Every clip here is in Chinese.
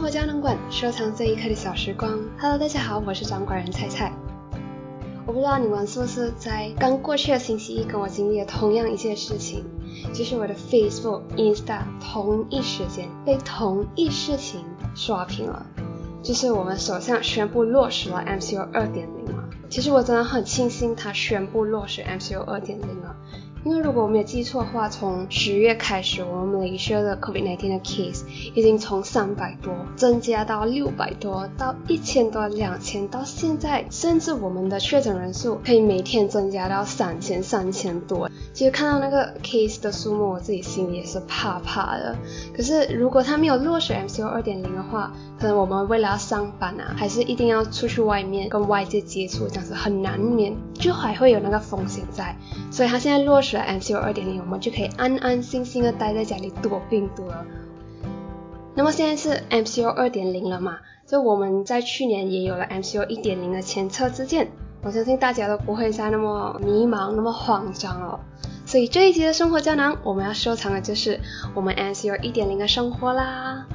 活胶囊馆收藏这一刻的小时光。Hello，大家好，我是掌管人菜菜。我不知道你们是不是在刚过去的星期一跟我经历了同样一件事情，就是我的 Facebook、Insta 同一时间被同一事情刷屏了，就是我们首相宣布落实了 MCO 二点零了。其实我真的很庆幸他宣布落实 MCO 二点零了。因为如果我没有记错的话，从十月开始，我们雷射的 COVID-19 的 case 已经从三百多增加到六百多，到一千多、两千，到现在，甚至我们的确诊人数可以每天增加到三千、三千多。其实看到那个 case 的数目，我自己心里也是怕怕的。可是如果他没有落实 MCO 二点零的话，可能我们为了要上班啊，还是一定要出去外面跟外界接触，这样子很难免，就还会有那个风险在。所以他现在落实了。MCO 二点零，我们就可以安安心心的待在家里躲病毒了。那么现在是 MCO 二点零了嘛？就我们在去年也有了 MCO 一点零的前车之鉴，我相信大家都不会再那么迷茫、那么慌张了。所以这一集的生活胶囊，我们要收藏的就是我们 MCO 一点零的生活啦。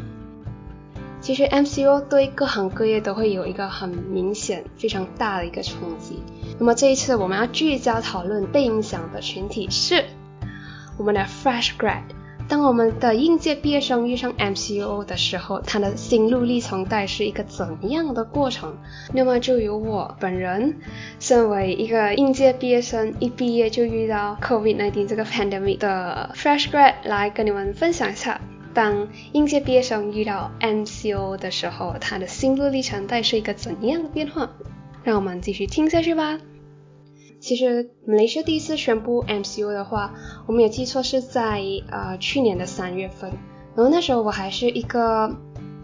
其实 MCO 对各行各业都会有一个很明显、非常大的一个冲击。那么这一次我们要聚焦讨论被影响的群体是我们的 fresh grad。当我们的应届毕业生遇上 MCO 的时候，他的心路历程带是一个怎样的过程？那么就由我本人，身为一个应届毕业生，一毕业就遇到 COVID-19 这个 pandemic 的 fresh grad 来跟你们分享一下，当应届毕业生遇到 MCO 的时候，他的心路历程带是一个怎样的变化？让我们继续听下去吧。其实，马来西亚第一次宣布 MCO 的话，我没有记错是在呃去年的三月份。然后那时候我还是一个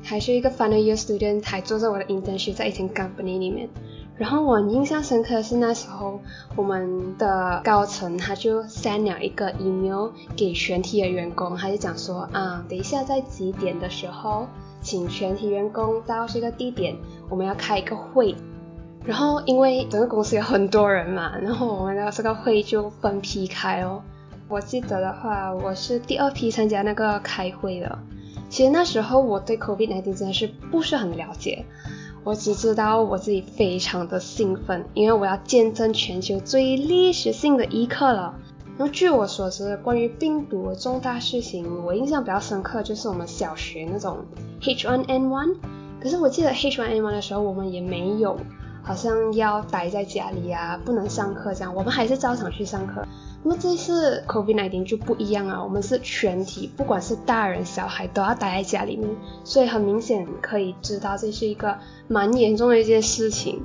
还是一个 final year student，还做着我的 internship 在一间 company 里面。然后我印象深刻的是那时候我们的高层他就 send 了一个 email 给全体的员工，他就讲说啊，等一下在几点的时候，请全体员工到这个地点，我们要开一个会。然后因为整个公司有很多人嘛，然后我们的这个会就分批开哦。我记得的话，我是第二批参加那个开会的。其实那时候我对 COVID-19 真的是不是很了解，我只知道我自己非常的兴奋，因为我要见证全球最历史性的一刻了。然后据我所知，关于病毒的重大事情，我印象比较深刻就是我们小学那种 H1N1。可是我记得 H1N1 的时候，我们也没有。好像要待在家里啊，不能上课这样，我们还是照常去上课。那么这次 COVID-19 就不一样啊，我们是全体，不管是大人小孩都要待在家里面，所以很明显可以知道这是一个蛮严重的一件事情。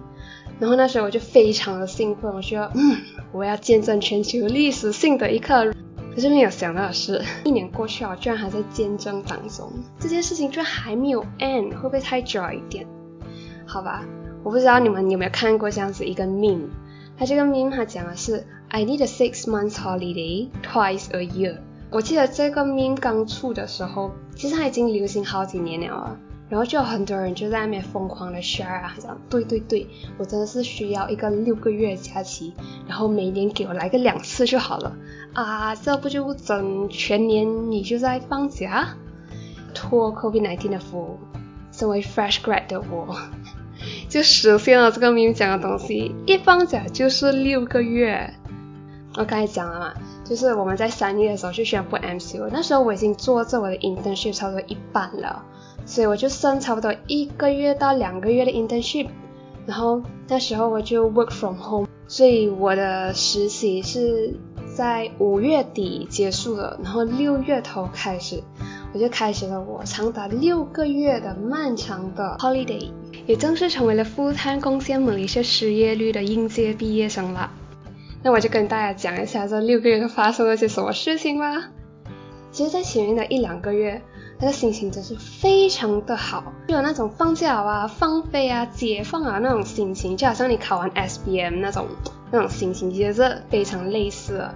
然后那时候我就非常的兴奋，我说，嗯，我要见证全球历史性的一刻。可是没有想到的是，一年过去了，居然还在见证当中，这件事情居然还没有 end，会不会太久一点？好吧。我不知道你们有没有看过这样子一个 meme，它这个 meme 它讲的是 I need a six months holiday twice a year。我记得这个 meme 刚出的时候，其实它已经流行好几年了，然后就有很多人就在那边疯狂的 share 啊，讲对对对，我真的是需要一个六个月假期，然后每年给我来个两次就好了啊，这不就整全年你就在放假，托 COVID-19 的福，身为 fresh grad 的我。就实现了这个明明讲的东西，一放假就是六个月。我刚才讲了嘛，就是我们在三月的时候就宣布 MCO，那时候我已经做着我的 internship 差不多一半了，所以我就剩差不多一个月到两个月的 internship，然后那时候我就 work from home，所以我的实习是在五月底结束了，然后六月头开始，我就开始了我长达六个月的漫长的 holiday。也正式成为了负碳贡献某一些失业率的应届毕业生了。那我就跟大家讲一下这六个月发生了些什么事情吧。其实，在前面的一两个月，那个心情真是非常的好，就有那种放假啊、放飞啊、解放啊那种心情，就好像你考完 SBM 那种那种心情，其实是非常类似的。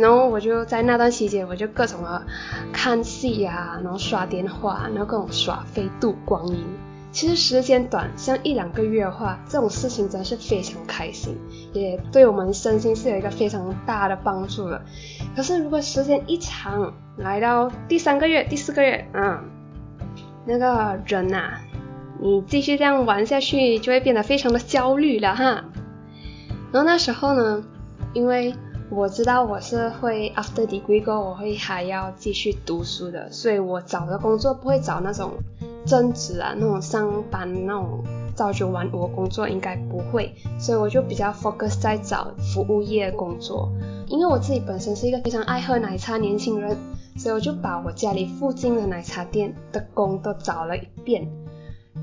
然后我就在那段期间，我就各种的看戏啊，然后刷电话，然后各种耍飞度光阴。其实时间短，像一两个月的话，这种事情真的是非常开心，也对我们身心是有一个非常大的帮助的。可是如果时间一长，来到第三个月、第四个月，嗯，那个人呐，你继续这样玩下去，就会变得非常的焦虑了哈。然后那时候呢，因为我知道我是会 after degree 过，我会还要继续读书的，所以我找的工作不会找那种正职啊，那种上班那种朝九晚五工作应该不会，所以我就比较 focus 在找服务业工作。因为我自己本身是一个非常爱喝奶茶年轻人，所以我就把我家里附近的奶茶店的工都找了一遍，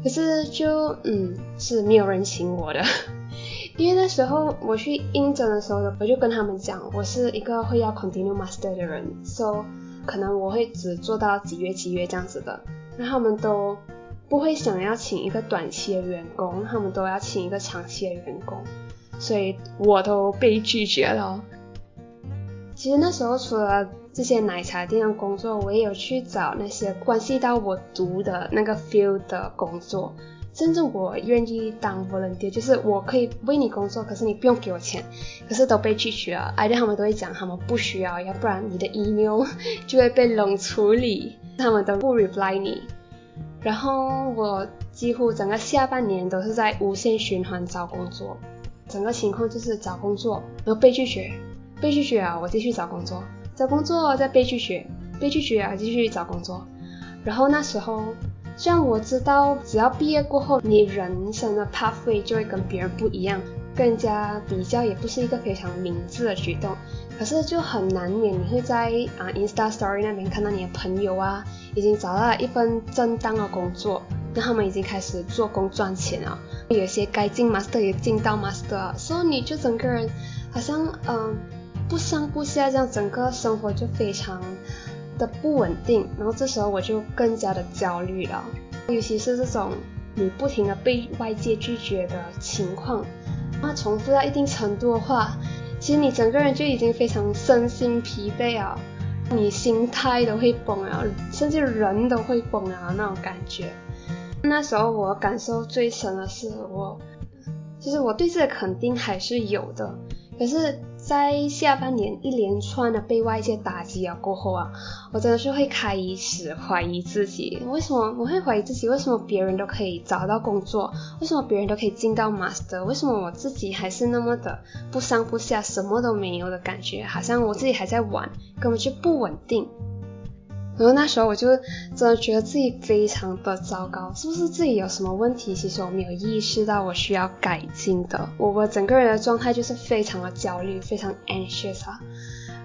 可是就嗯是没有人请我的。因为那时候我去应征的时候，我就跟他们讲，我是一个会要 continue master 的人，so 可能我会只做到几月几月这样子的，那他们都不会想要请一个短期的员工，他们都要请一个长期的员工，所以我都被拒绝了。其实那时候除了这些奶茶店的工作，我也有去找那些关系到我读的那个 field 的工作。甚至我愿意当 volunteer，就是我可以为你工作，可是你不用给我钱，可是都被拒绝了。而且他们都会讲他们不需要，要不然你的 email 就会被冷处理，他们都不 reply 你。然后我几乎整个下半年都是在无限循环找工作，整个情况就是找工作，然后被拒绝，被拒绝啊，我继续找工作，找工作再被拒绝，被拒绝啊，继续找工作。然后那时候。虽然我知道，只要毕业过后，你人生的 pathway 就会跟别人不一样，更加比较也不是一个非常明智的举动。可是就很难免，你会在啊 Insta Story 那边看到你的朋友啊，已经找到了一份正当的工作，那他们已经开始做工赚钱了。有些该进 Master 也进到 Master，所以你就整个人好像嗯不上不下这样，整个生活就非常。的不稳定，然后这时候我就更加的焦虑了，尤其是这种你不停的被外界拒绝的情况，那重复到一定程度的话，其实你整个人就已经非常身心疲惫啊，你心态都会崩啊，甚至人都会崩啊那种感觉。那时候我感受最深的是我，其实我对自己的肯定还是有的，可是。在下半年一连串的被外界打击了过后啊，我真的是会开始怀疑自己，为什么我会怀疑自己？为什么别人都可以找到工作？为什么别人都可以进到 master？为什么我自己还是那么的不上不下，什么都没有的感觉？好像我自己还在玩，根本就不稳定。然后那时候我就真的觉得自己非常的糟糕，是不是自己有什么问题？其实我没有意识到我需要改进的。我我整个人的状态就是非常的焦虑，非常 anxious 啊。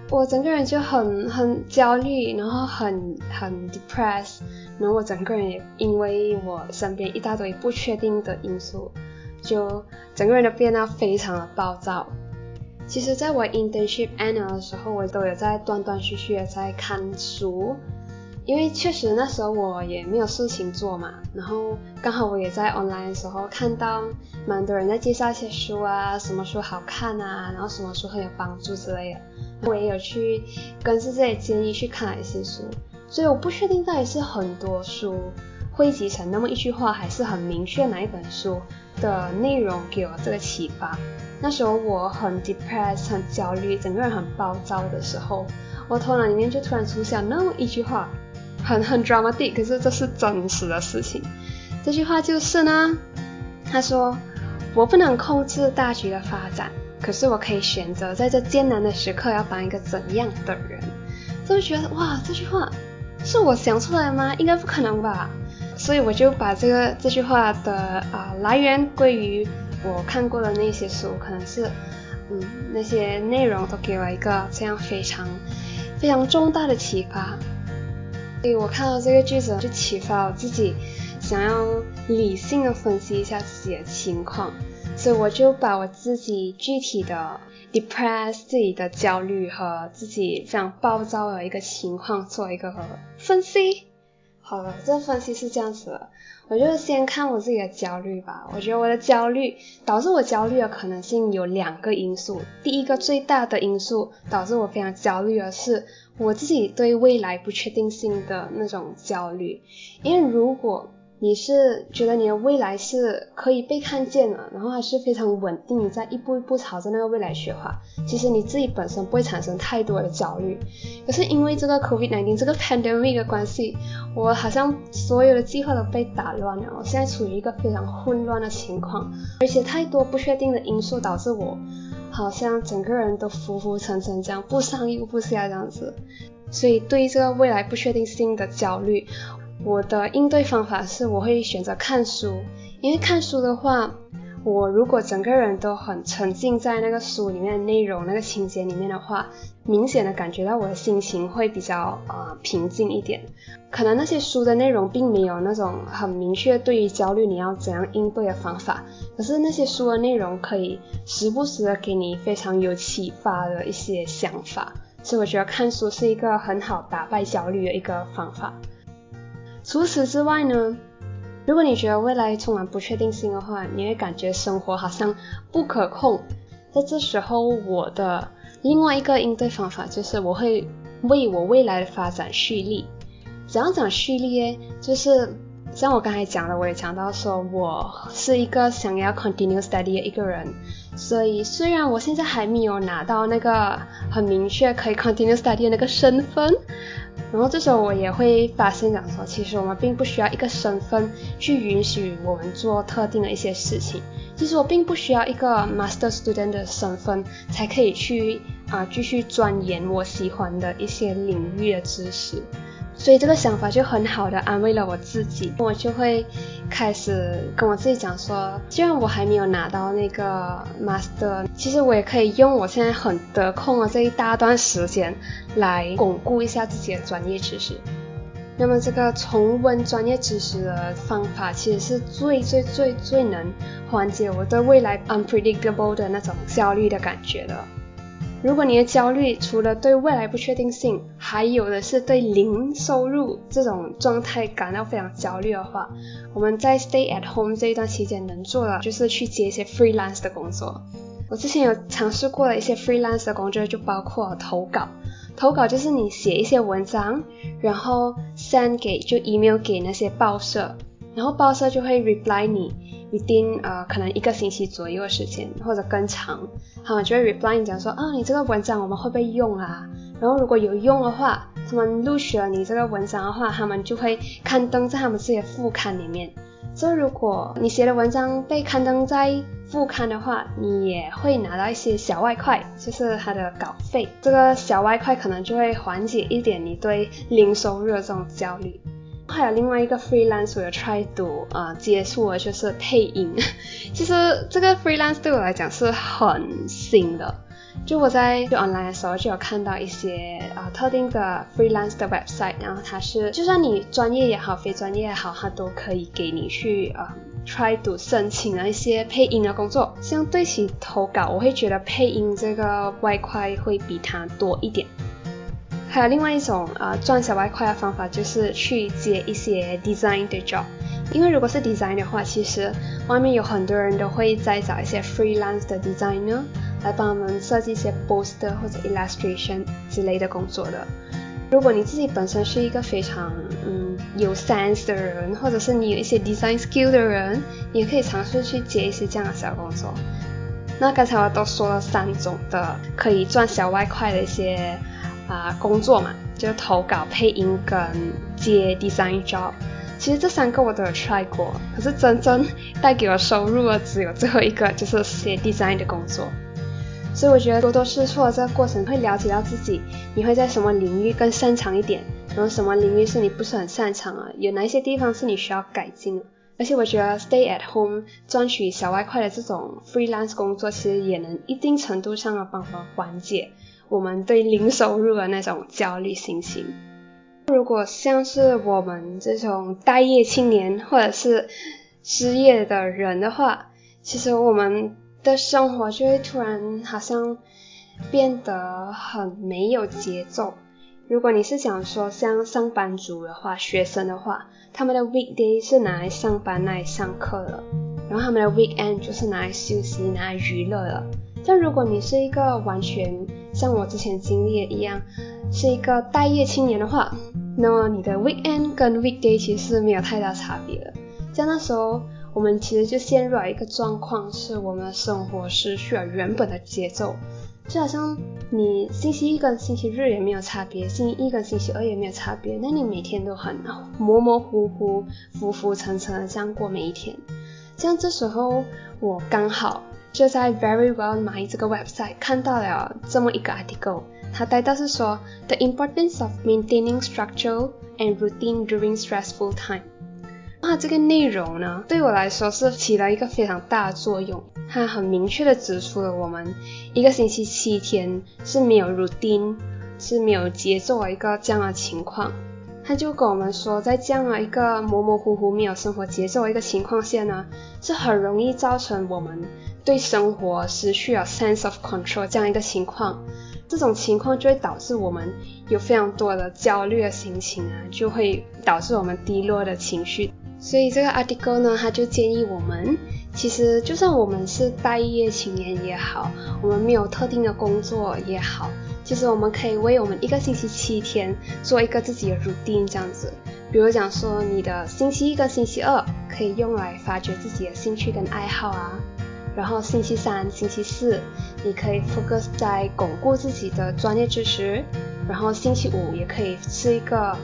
我整个人就很很焦虑，然后很很 depressed，然后我整个人也因为我身边一大堆不确定的因素，就整个人都变得非常的暴躁。其实在我 internship anna 的时候，我都有在断断续续的在看书。因为确实那时候我也没有事情做嘛，然后刚好我也在 online 的时候看到蛮多人在介绍一些书啊，什么书好看啊，然后什么书很有帮助之类的，我也有去根据这些建议去看了一些书，所以我不确定到底是很多书汇集成那么一句话，还是很明确哪一本书的内容给我这个启发。那时候我很 depressed，很焦虑，整个人很暴躁的时候，我头脑里面就突然出现那么一句话。很很 dramatic，可是这是真实的事情。这句话就是呢，他说我不能控制大局的发展，可是我可以选择在这艰难的时刻要当一个怎样的人。就觉得哇，这句话是我想出来吗？应该不可能吧。所以我就把这个这句话的啊来源归于我看过的那些书，可能是嗯那些内容都给我一个这样非常非常重大的启发。所以我看到这个句子，就启发我自己，想要理性的分析一下自己的情况，所以我就把我自己具体的 depress 自己的焦虑和自己非常暴躁的一个情况做一个分析。好了，这分析是这样子的，我就先看我自己的焦虑吧。我觉得我的焦虑导致我焦虑的可能性有两个因素。第一个最大的因素导致我非常焦虑的是我自己对未来不确定性的那种焦虑。因为如果你是觉得你的未来是可以被看见的，然后还是非常稳定，你在一步一步朝着那个未来去画，其实你自己本身不会产生太多的焦虑。可是因为这个 COVID-19 这个 pandemic 的关系，我好像所有的计划都被打乱了，我现在处于一个非常混乱的情况，而且太多不确定的因素导致我好像整个人都浮浮沉沉这样，不上又不下这样子，所以对于这个未来不确定性的焦虑。我的应对方法是，我会选择看书，因为看书的话，我如果整个人都很沉浸在那个书里面的内容、那个情节里面的话，明显的感觉到我的心情会比较呃平静一点。可能那些书的内容并没有那种很明确对于焦虑你要怎样应对的方法，可是那些书的内容可以时不时的给你非常有启发的一些想法，所以我觉得看书是一个很好打败焦虑的一个方法。除此之外呢，如果你觉得未来充满不确定性的话，你会感觉生活好像不可控。在这时候，我的另外一个应对方法就是我会为我未来的发展蓄力。怎样讲蓄力呢？就是像我刚才讲的，我也讲到说我是一个想要 continue study 的一个人，所以虽然我现在还没有拿到那个很明确可以 continue study 的那个身份。然后这时候我也会发现讲说，其实我们并不需要一个身份去允许我们做特定的一些事情。其实我并不需要一个 master student 的身份才可以去啊继续钻研我喜欢的一些领域的知识。所以这个想法就很好的安慰了我自己，我就会开始跟我自己讲说，既然我还没有拿到那个 master，其实我也可以用我现在很得空的这一大段时间来巩固一下自己的专业知识。那么这个重温专业知识的方法，其实是最最最最能缓解我对未来 unpredictable 的那种焦虑的感觉的。如果你的焦虑除了对未来不确定性，还有的是对零收入这种状态感到非常焦虑的话，我们在 stay at home 这一段期间能做的就是去接一些 freelance 的工作。我之前有尝试过的一些 freelance 的工作，就包括投稿。投稿就是你写一些文章，然后 send 给就 email 给那些报社，然后报社就会 reply 你。一定呃，可能一个星期左右的时间，或者更长，他们就会 reply 你讲说，啊，你这个文章我们会不会用啊？然后如果有用的话，他们录取了你这个文章的话，他们就会刊登在他们自己的副刊里面。所以如果你写的文章被刊登在副刊的话，你也会拿到一些小外快，就是它的稿费。这个小外快可能就会缓解一点你对零收入的这种焦虑。还有另外一个 freelance 我有 try to 啊接触的就是配音，其实这个 freelance 对我来讲是很新的，就我在就 online 的时候就有看到一些啊特定的 freelance 的 website，然后它是就算你专业也好，非专业也好，它都可以给你去啊 try to 申请的一些配音的工作。相对起投稿，我会觉得配音这个外快会比它多一点。还有另外一种呃赚小外快的方法，就是去接一些 design 的 job。因为如果是 design 的话，其实外面有很多人都会在找一些 freelance 的 designer 来帮我们设计一些 poster 或者 illustration 之类的工作的。如果你自己本身是一个非常嗯有 sense 的人，或者是你有一些 design skill 的人，也可以尝试去接一些这样的小工作。那刚才我都说了三种的可以赚小外快的一些。啊，工作嘛，就投稿、配音跟接 design job。其实这三个我都有 try 过，可是真正带给我收入的只有最后一个，就是写 design 的工作。所以我觉得多多试错这个过程会了解到自己，你会在什么领域更擅长一点，然后什么领域是你不是很擅长啊？有哪一些地方是你需要改进？而且我觉得 stay at home 赚取小外快的这种 freelance 工作，其实也能一定程度上的帮忙缓解。我们对零收入的那种焦虑心情。如果像是我们这种待业青年或者是失业的人的话，其实我们的生活就会突然好像变得很没有节奏。如果你是想说像上班族的话，学生的话，他们的 weekday 是拿来上班、拿来上课的，然后他们的 weekend 就是拿来休息、拿来娱乐的。但如果你是一个完全像我之前经历的一样，是一个待业青年的话，那么你的 weekend 跟 weekday 其实是没有太大差别的。在那时候，我们其实就陷入了一个状况，是我们的生活失去了原本的节奏，就好像你星期一跟星期日也没有差别，星期一跟星期二也没有差别，那你每天都很模模糊糊、浮浮沉沉的这样过每一天。像这时候，我刚好就在 Very Well Mind 这个 website 看到了这么一个 article，它带到是说 The importance of maintaining structure and routine during stressful time。那这个内容呢，对我来说是起了一个非常大的作用。它很明确的指出了我们一个星期七天是没有 routine，是没有节奏的一个这样的情况。他就跟我们说，在这样的一个模模糊糊、没有生活节奏的一个情况下呢，是很容易造成我们对生活失去了 sense of control 这样一个情况。这种情况就会导致我们有非常多的焦虑的心情啊，就会导致我们低落的情绪。所以这个 article 呢，他就建议我们，其实就算我们是待业青年也好，我们没有特定的工作也好，其实我们可以为我们一个星期七天做一个自己的 routine 这样子。比如讲说，你的星期一跟星期二可以用来发掘自己的兴趣跟爱好啊，然后星期三、星期四你可以 focus 在巩固自己的专业知识，然后星期五也可以是一个。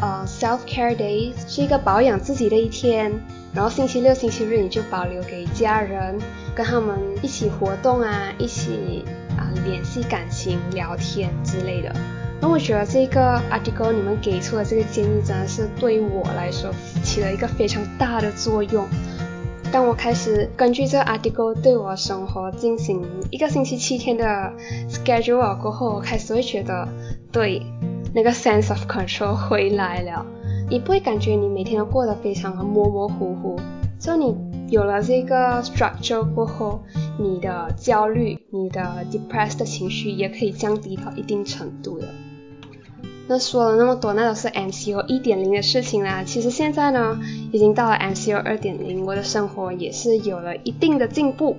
呃，self care day 是一个保养自己的一天，然后星期六、星期日你就保留给家人，跟他们一起活动啊，一起啊联系感情、聊天之类的。那我觉得这个 article 你们给出的这个建议真的是对我来说起了一个非常大的作用。当我开始根据这个 article 对我生活进行一个星期七天的 schedule 过后，我开始会觉得对。那个 sense of control 回来了，你不会感觉你每天都过得非常的模模糊糊。就你有了这个 structure 过后，你的焦虑、你的 depressed 的情绪也可以降低到一定程度的。那说了那么多，那都是 MCO 一点零的事情啦。其实现在呢，已经到了 MCO 二点零，我的生活也是有了一定的进步。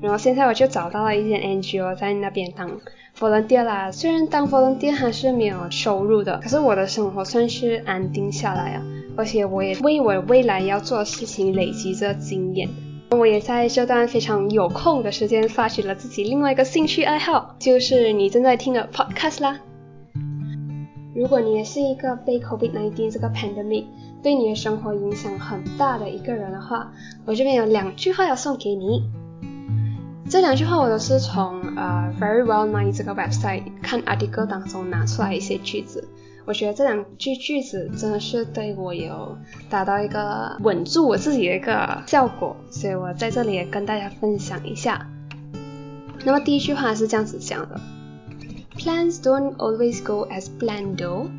然后现在我就找到了一间 NGO 在那边当 volunteer 啦。虽然当 volunteer 还是没有收入的，可是我的生活算是安定下来啊。而且我也为我未来要做的事情累积着经验。我也在这段非常有空的时间发掘了自己另外一个兴趣爱好，就是你正在听的 podcast 啦。如果你也是一个被 COVID-19 这个 pandemic 对你的生活影响很大的一个人的话，我这边有两句话要送给你。这两句话我都是从呃 Very Well Mind 这个 website 看 article 当中拿出来一些句子，我觉得这两句句子真的是对我有达到一个稳住我自己的一个效果，所以我在这里也跟大家分享一下。那么第一句话是这样子讲的 ：Plans don't always go as planned though,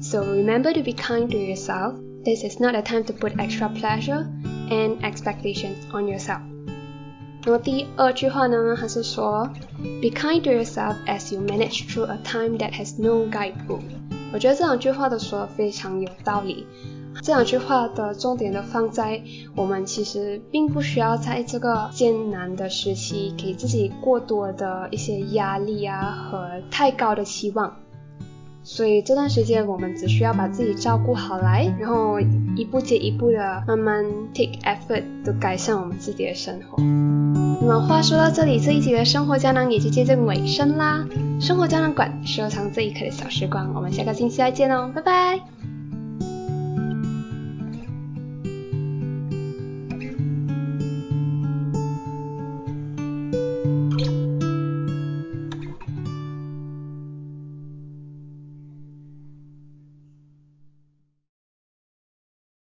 so remember to be kind to yourself. This is not a time to put extra pleasure and expectations on yourself. 那么第二句话呢，它是说，Be kind to yourself as you manage through a time that has no guidebook。我觉得这两句话都说的非常有道理。 这两句话的重点都放在我们其实并不需要在这个艰难的时期给自己过多的一些压力啊和太高的期望。所以这段时间我们只需要把自己照顾好来，然后一步接一步的慢慢 take effort 都改善我们自己的生活。那么话说到这里，这一集的生活胶囊也就接近尾声啦。生活胶囊馆收藏这一刻的小时光，我们下个星期再见哦，拜拜。